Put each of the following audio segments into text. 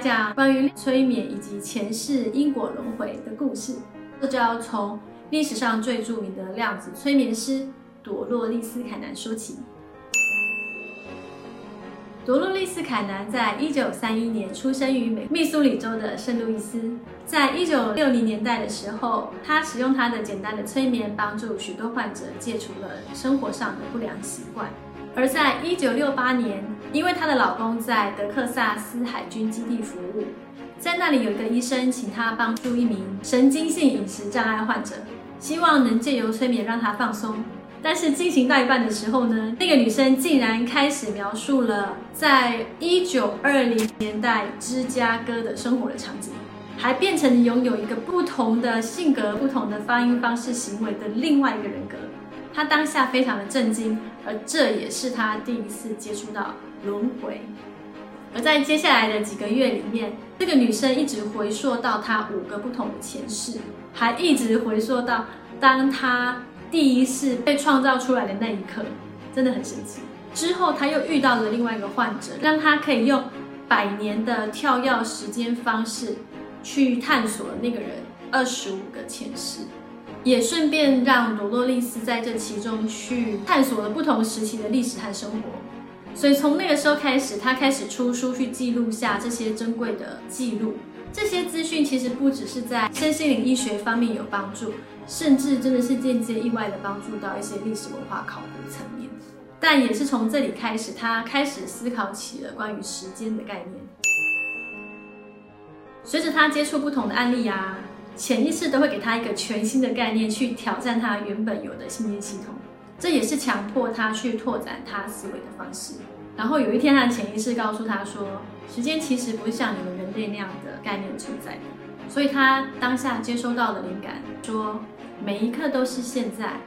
讲关于催眠以及前世因果轮回的故事，这就要从历史上最著名的量子催眠师朵洛丽丝·凯南说起。朵洛丽丝·凯南在一九三一年出生于美密苏里州的圣路易斯。在一九六零年代的时候，她使用她的简单的催眠，帮助许多患者戒除了生活上的不良习惯。而在一九六八年，因为她的老公在德克萨斯海军基地服务，在那里有一个医生请她帮助一名神经性饮食障碍患者，希望能借由催眠让她放松。但是进行到一半的时候呢，那个女生竟然开始描述了在一九二零年代芝加哥的生活的场景，还变成拥有一个不同的性格、不同的发音方式、行为的另外一个人格。他当下非常的震惊，而这也是他第一次接触到轮回。而在接下来的几个月里面，这个女生一直回溯到她五个不同的前世，还一直回溯到当她。第一次被创造出来的那一刻，真的很神奇。之后他又遇到了另外一个患者，让他可以用百年的跳跃时间方式去探索那个人二十五个前世，也顺便让罗洛丽丝在这其中去探索了不同时期的历史和生活。所以从那个时候开始，他开始出书去记录下这些珍贵的记录。这些资讯其实不只是在身心灵医学方面有帮助，甚至真的是间接意外的帮助到一些历史文化考古层面。但也是从这里开始，他开始思考起了关于时间的概念。随着他接触不同的案例啊，潜意识都会给他一个全新的概念，去挑战他原本有的信念系统。这也是强迫他去拓展他思维的方式。然后有一天，他的潜意识告诉他说：“时间其实不是像你们人类那样的概念存在。”所以，他当下接收到的灵感说：“每一刻都是现在，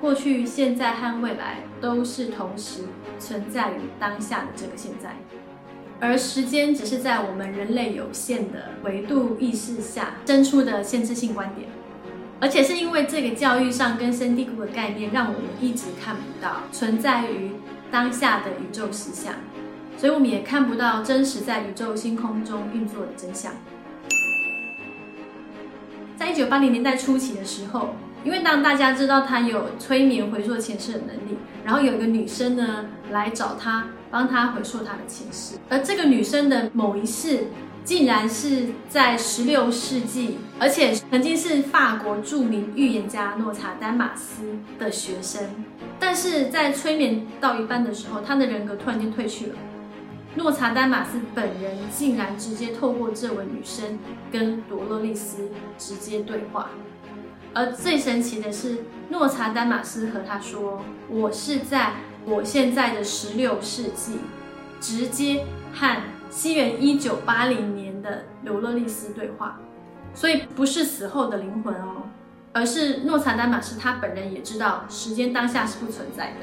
过去、现在和未来都是同时存在于当下的这个现在，而时间只是在我们人类有限的维度意识下生出的限制性观点，而且是因为这个教育上根深蒂固的概念，让我们一直看不到存在于。”当下的宇宙实相，所以我们也看不到真实在宇宙星空中运作的真相。在一九八零年代初期的时候，因为当大家知道他有催眠回溯前世的能力，然后有一个女生呢来找他，帮他回溯他的前世，而这个女生的某一世。竟然是在十六世纪，而且曾经是法国著名预言家诺查丹马斯的学生，但是在催眠到一半的时候，他的人格突然间退去了。诺查丹马斯本人竟然直接透过这位女生跟多洛丽丝直接对话，而最神奇的是，诺查丹马斯和他说：“我是在我现在的十六世纪，直接和。”西元一九八零年的刘乐丽斯对话，所以不是死后的灵魂哦，而是诺查丹马斯他本人也知道时间当下是不存在的，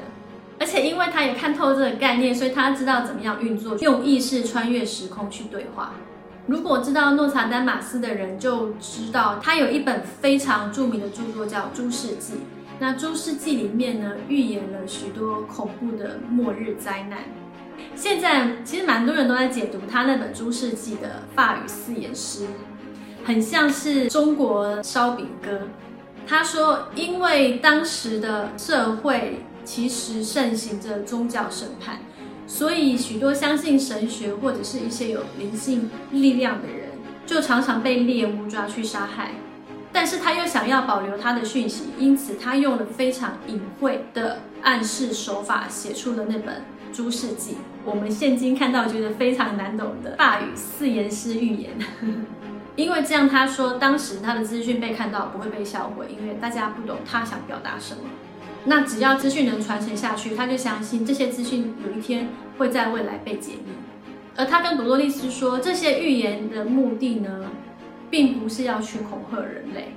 而且因为他也看透这个概念，所以他知道怎么样运作，用意识穿越时空去对话。如果知道诺查丹马斯的人就知道，他有一本非常著名的著作叫《诸世纪》，那《诸世纪》里面呢，预言了许多恐怖的末日灾难。现在其实蛮多人都在解读他那本《诸世纪》的法语四言诗，很像是中国烧饼歌。他说，因为当时的社会其实盛行着宗教审判，所以许多相信神学或者是一些有灵性力量的人，就常常被猎物抓去杀害。但是他又想要保留他的讯息，因此他用了非常隐晦的暗示手法，写出了那本。诸世纪，我们现今看到觉得非常难懂的法语四言诗预言，因为这样他说，当时他的资讯被看到不会被销毁，因为大家不懂他想表达什么。那只要资讯能传承下去，他就相信这些资讯有一天会在未来被解密。而他跟朵洛丽丝说，这些预言的目的呢，并不是要去恐吓人类，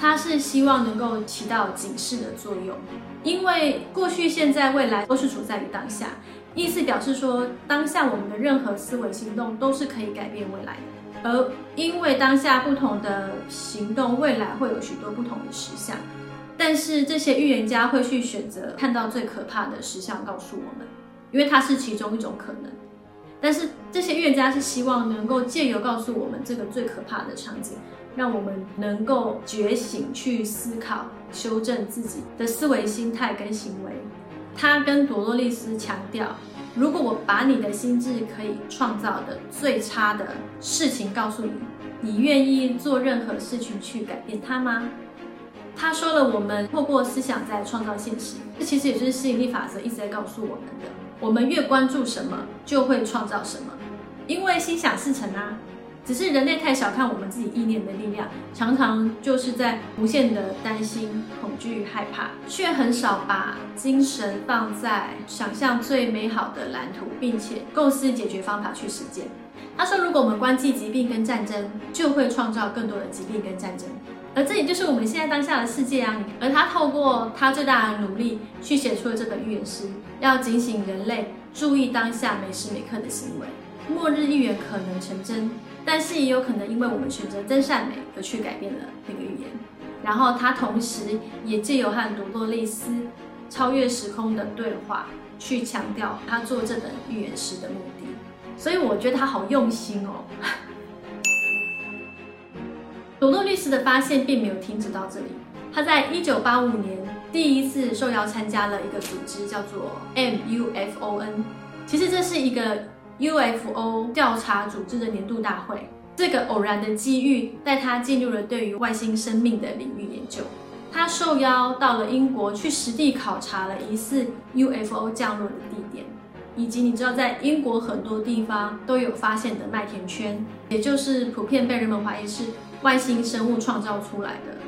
他是希望能够起到警示的作用。因为过去、现在、未来都是处在于当下，意思表示说，当下我们的任何思维行动都是可以改变未来的。而因为当下不同的行动，未来会有许多不同的实相。但是这些预言家会去选择看到最可怕的实相告诉我们，因为它是其中一种可能。但是这些预言家是希望能够借由告诉我们这个最可怕的场景，让我们能够觉醒，去思考、修正自己的思维、心态跟行为。他跟朵洛丽丝强调，如果我把你的心智可以创造的最差的事情告诉你，你愿意做任何事情去改变它吗？他说了，我们透过思想在创造现实，这其实也就是吸引力法则一直在告诉我们的。我们越关注什么，就会创造什么，因为心想事成啊。只是人类太小看我们自己意念的力量，常常就是在无限的担心、恐惧、害怕，却很少把精神放在想象最美好的蓝图，并且构思解决方法去实践。他说，如果我们关注疾病跟战争，就会创造更多的疾病跟战争。而这也就是我们现在当下的世界啊！而他透过他最大的努力去写出了这本预言诗，要警醒人类注意当下每时每刻的行为。末日预言可能成真，但是也有可能因为我们选择真善美而去改变了那个预言。然后他同时也借由和朵洛丽丝超越时空的对话，去强调他做这本预言诗的目的。所以我觉得他好用心哦。罗洛律师的发现并没有停止到这里。他在一九八五年第一次受邀参加了一个组织，叫做 MUFON。其实这是一个 UFO 调查组织的年度大会。这个偶然的机遇带他进入了对于外星生命的领域研究。他受邀到了英国去实地考察了疑似 UFO 降落的地点，以及你知道在英国很多地方都有发现的麦田圈，也就是普遍被人们怀疑是。外星生物创造出来的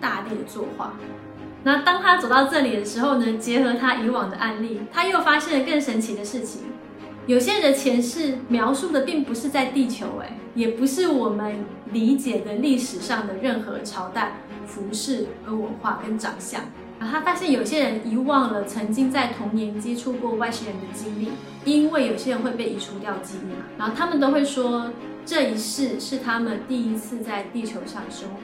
大地的作画。那当他走到这里的时候呢？结合他以往的案例，他又发现了更神奇的事情。有些人的前世描述的并不是在地球，哎，也不是我们理解的历史上的任何朝代、服饰和文化跟长相。然后他发现有些人遗忘了曾经在童年接触过外星人的经历，因为有些人会被移除掉记忆嘛。然后他们都会说。这一世是他们第一次在地球上生活。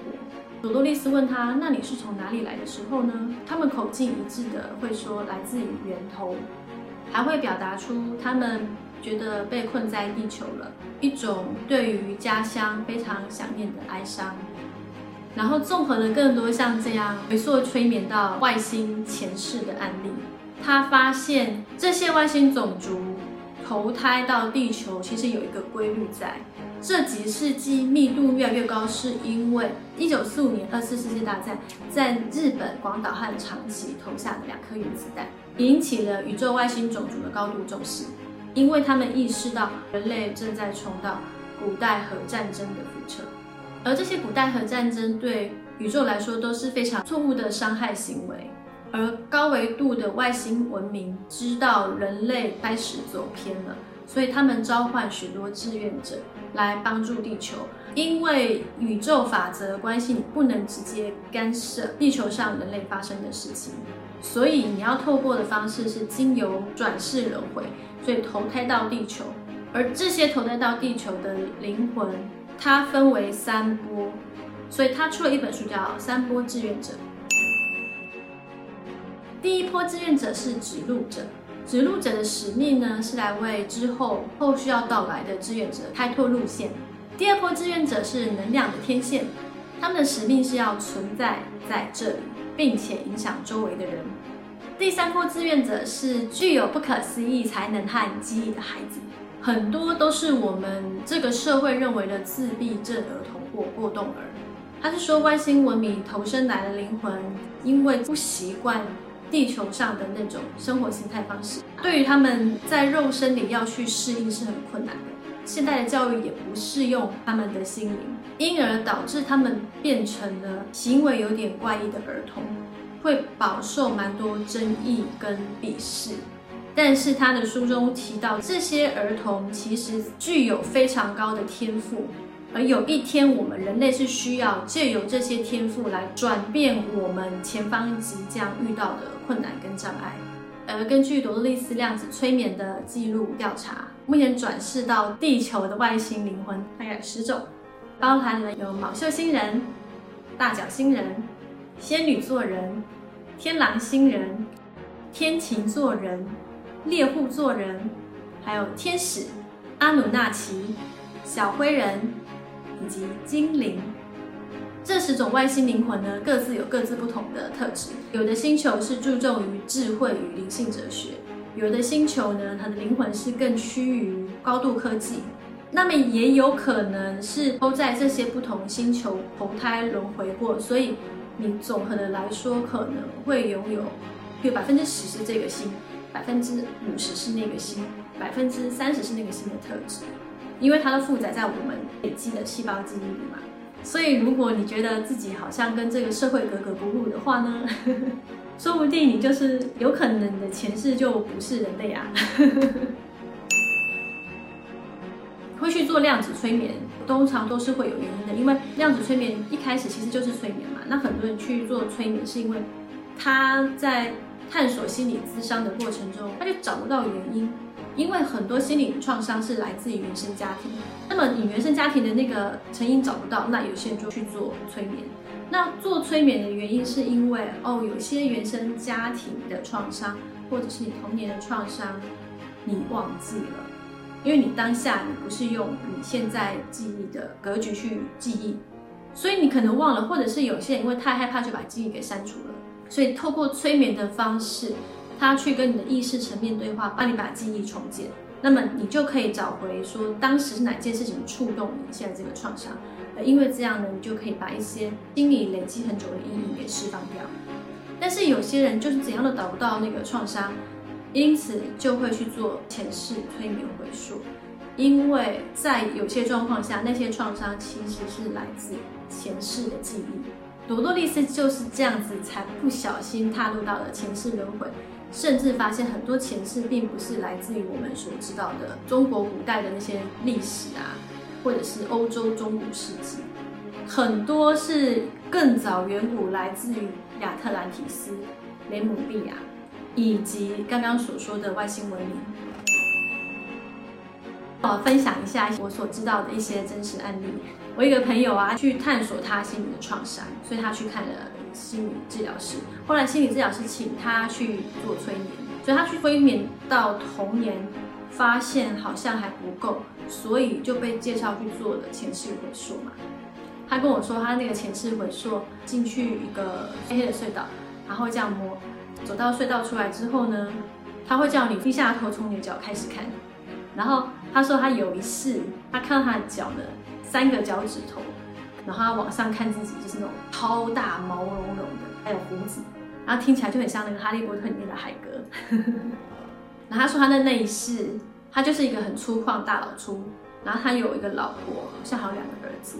朵多丽丝问他：“那你是从哪里来的时候呢？”他们口径一致的会说：“来自于源头。”还会表达出他们觉得被困在地球了，一种对于家乡非常想念的哀伤。然后综合了更多像这样回溯催眠到外星前世的案例，他发现这些外星种族投胎到地球其实有一个规律在。这几世纪密度越来越高，是因为一九四五年二次世界大战在日本广岛和长崎投下的两颗原子弹，引起了宇宙外星种族的高度重视，因为他们意识到人类正在重蹈古代核战争的覆辙，而这些古代核战争对宇宙来说都是非常错误的伤害行为，而高维度的外星文明知道人类开始走偏了。所以他们召唤许多志愿者来帮助地球，因为宇宙法则关系，你不能直接干涉地球上人类发生的事情，所以你要透过的方式是经由转世轮回，所以投胎到地球。而这些投胎到地球的灵魂，它分为三波，所以他出了一本书叫《三波志愿者》。第一波志愿者是指路者。指路者的使命呢，是来为之后后续要到来的志愿者开拓路线。第二波志愿者是能量的天线，他们的使命是要存在在这里，并且影响周围的人。第三波志愿者是具有不可思议才能和记忆的孩子，很多都是我们这个社会认为的自闭症儿童或过动儿。他是说，外星文明投生来的灵魂，因为不习惯。地球上的那种生活形态方式，对于他们在肉身里要去适应是很困难的。现代的教育也不适用他们的心灵，因而导致他们变成了行为有点怪异的儿童，会饱受蛮多争议跟鄙视。但是他的书中提到，这些儿童其实具有非常高的天赋。而有一天，我们人类是需要借由这些天赋来转变我们前方即将遇到的困难跟障碍。而根据朵洛丽丝量子催眠的记录调查，目前转世到地球的外星灵魂大概十种，包含了有昴宿星人、大角星人、仙女座人、天狼星人、天琴座人、猎户座人，还有天使、阿努纳奇、小灰人以及精灵。这十种外星灵魂呢，各自有各自不同的特质。有的星球是注重于智慧与灵性哲学，有的星球呢，它的灵魂是更趋于高度科技。那么也有可能是都在这些不同星球投胎轮回过，所以你综合的来说，可能会拥有，有百分之十是这个星，百分之五十是那个星，百分之三十是那个星的特质，因为它的负载在我们累积的细胞记忆里嘛。所以，如果你觉得自己好像跟这个社会格格不入的话呢，说不定你就是有可能你的前世就不是人类啊。会去做量子催眠，通常都是会有原因的，因为量子催眠一开始其实就是催眠嘛。那很多人去做催眠，是因为他在探索心理咨商的过程中，他就找不到原因。因为很多心理创伤是来自于原生家庭，那么你原生家庭的那个成因找不到，那有些人就去做催眠。那做催眠的原因是因为哦，有些原生家庭的创伤，或者是你童年的创伤，你忘记了，因为你当下你不是用你现在记忆的格局去记忆，所以你可能忘了，或者是有些人因为太害怕就把记忆给删除了，所以透过催眠的方式。他去跟你的意识层面对话，帮你把记忆重建，那么你就可以找回说当时是哪件事情触动你现在这个创伤，呃，因为这样呢，你就可以把一些心里累积很久的阴影给释放掉。但是有些人就是怎样都找不到那个创伤，因此就会去做前世催眠回溯，因为在有些状况下，那些创伤其实是来自前世的记忆。朵多丽丝就是这样子才不小心踏入到了前世轮回。甚至发现很多前世并不是来自于我们所知道的中国古代的那些历史啊，或者是欧洲中古世纪，很多是更早远古来自于亚特兰提斯、雷姆利亚，以及刚刚所说的外星文明。我分享一下我所知道的一些真实案例。我一个朋友啊，去探索他心里的创伤，所以他去看了。心理治疗师，后来心理治疗师请他去做催眠，所以他去催眠到童年，发现好像还不够，所以就被介绍去做了前世回溯嘛。他跟我说，他那个前世回溯进去一个黑黑的隧道，然后这样摸，走到隧道出来之后呢，他会叫你低下头从你的脚开始看，然后他说他有一次，他看到他的脚的三个脚趾头。然后他往上看自己，就是那种超大毛茸茸的，还有胡子，然后听起来就很像那个《哈利波特》里面的海格。然后他说他的那一世，他就是一个很粗犷大老粗，然后他有一个老婆，好像还有两个儿子，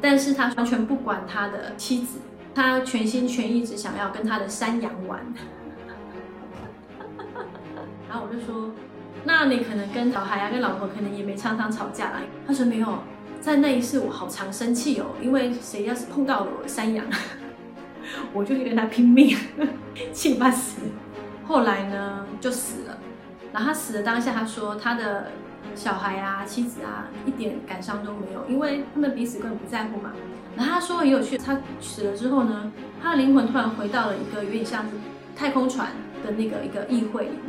但是他完全不管他的妻子，他全心全意只想要跟他的山羊玩。然后我就说，那你可能跟小孩啊，跟老婆可能也没常常吵架啦。他说没有。在那一世，我好常生气哦，因为谁要是碰到了我山羊，我就去跟他拼命，气半死。后来呢，就死了。然后他死的当下，他说他的小孩啊、妻子啊，一点感伤都没有，因为他们彼此根本不在乎嘛。然后他说很有趣，他死了之后呢，他的灵魂突然回到了一个有点像是太空船的那个一个议会里面，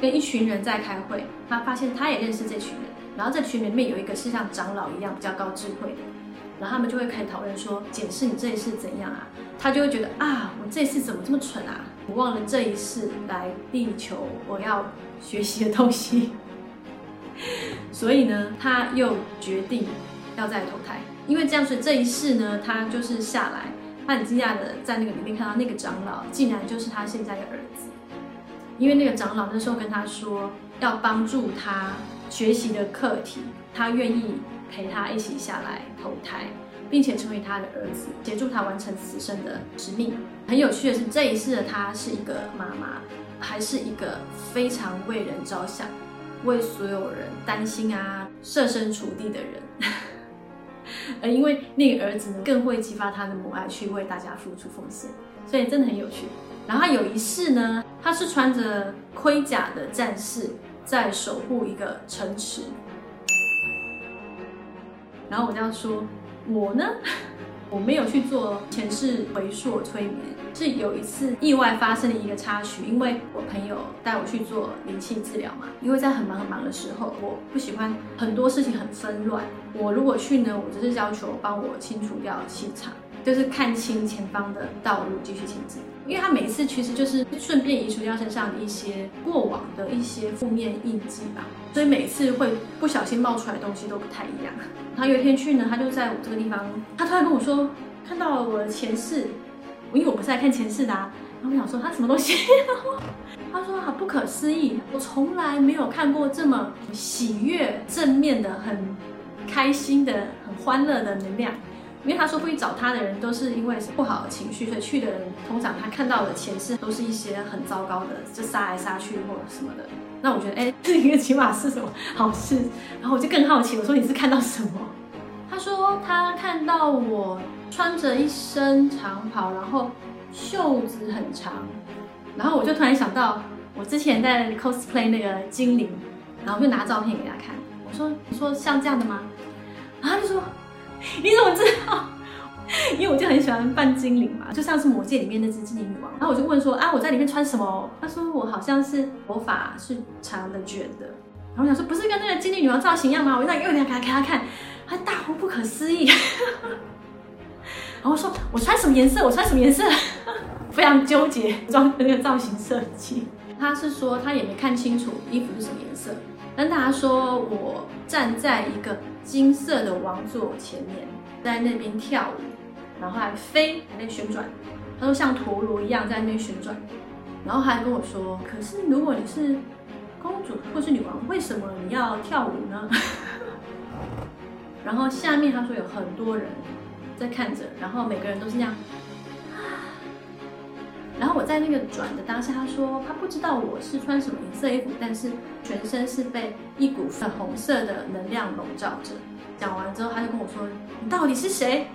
跟一群人在开会。他发现他也认识这群人。然后在群里面有一个是像长老一样比较高智慧的，然后他们就会开始讨论说，检视你这一世怎样啊？他就会觉得啊，我这一世怎么这么蠢啊？我忘了这一世来地球我要学习的东西，所以呢，他又决定要再投胎，因为这样，所以这一世呢，他就是下来，他很惊讶的在那个里面看到那个长老，竟然就是他现在的儿子，因为那个长老那时候跟他说要帮助他。学习的课题，他愿意陪他一起下来投胎，并且成为他的儿子，协助他完成此生的使命。很有趣的是，这一世的他是一个妈妈，还是一个非常为人着想、为所有人担心啊、设身处地的人。而因为那个儿子呢，更会激发他的母爱，去为大家付出奉献，所以真的很有趣。然后有一世呢，他是穿着盔甲的战士。在守护一个城池，然后我这样说，我呢，我没有去做前世回溯催眠，是有一次意外发生的一个插曲，因为我朋友带我去做灵气治疗嘛，因为在很忙很忙的时候，我不喜欢很多事情很纷乱。我如果去呢，我只是要求帮我清除掉气场。就是看清前方的道路，继续前进。因为他每一次其实就是顺便移除掉身上的一些过往的一些负面印记吧，所以每次会不小心冒出来的东西都不太一样。他有一天去呢，他就在我这个地方，他突然跟我说看到了我的前世，因为我不是来看前世的啊。然后我想说他什么东西？他说好不可思议，我从来没有看过这么喜悦、正面的、很开心的、很欢乐的能量。因为他说会找他的人都是因为不好的情绪，所以去的人通常他看到的前世都是一些很糟糕的，就杀来杀去或什么的。那我觉得，哎，这一个起码是什么好事？然后我就更好奇，我说你是看到什么？他说他看到我穿着一身长袍，然后袖子很长，然后我就突然想到我之前在 cosplay 那个精灵，然后就拿照片给他看，我说你说像这样的吗？然后他就说。你怎么知道？因为我就很喜欢扮精灵嘛，就像是魔戒里面那只精灵女王。然后我就问说啊，我在里面穿什么？他说我好像是头发是长的卷的。然后我想说不是跟那个精灵女王造型一样吗？我就又给他给他看，他大呼不可思议。然后说我穿什么颜色？我穿什么颜色？非常纠结装的那个造型设计。他是说他也没看清楚衣服是什么颜色。跟大家说我站在一个金色的王座前面，在那边跳舞，然后还飞，还在旋转。他说像陀螺一样在那边旋转，然后还跟我说：“可是如果你是公主或是女王，为什么你要跳舞呢？” 然后下面他说有很多人在看着，然后每个人都是那样。然后我在那个转的当下，他说他不知道我是穿什么颜色衣服，但是全身是被一股粉红色的能量笼罩着。讲完之后，他就跟我说：“你到底是谁？”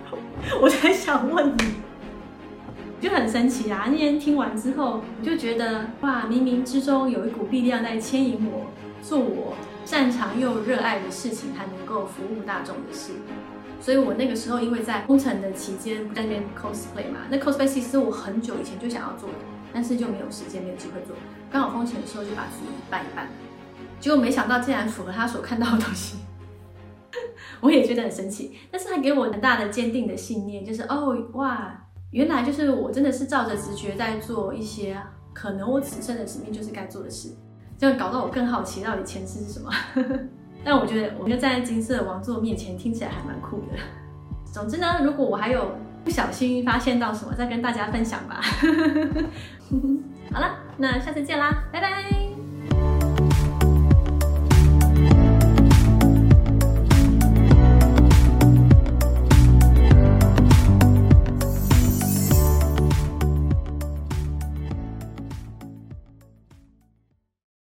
我才想问你，就很神奇啊！那天听完之后，我就觉得哇，冥冥之中有一股力量在牵引我做我擅长又热爱的事情，还能够服务大众的事。所以我那个时候因为在封城的期间不在那边 cosplay 嘛，那 cosplay 其实我很久以前就想要做的，但是就没有时间没有机会做。刚好封城的时候就把自己办一办，结果没想到竟然符合他所看到的东西，我也觉得很神奇。但是他给我很大的坚定的信念，就是哦哇，原来就是我真的是照着直觉在做一些可能我此生的使命就是该做的事，这样搞到我更好奇到底前世是什么。但我觉得，我就站在金色王座面前，听起来还蛮酷的。总之呢，如果我还有不小心发现到什么，再跟大家分享吧。好了，那下次见啦，拜拜。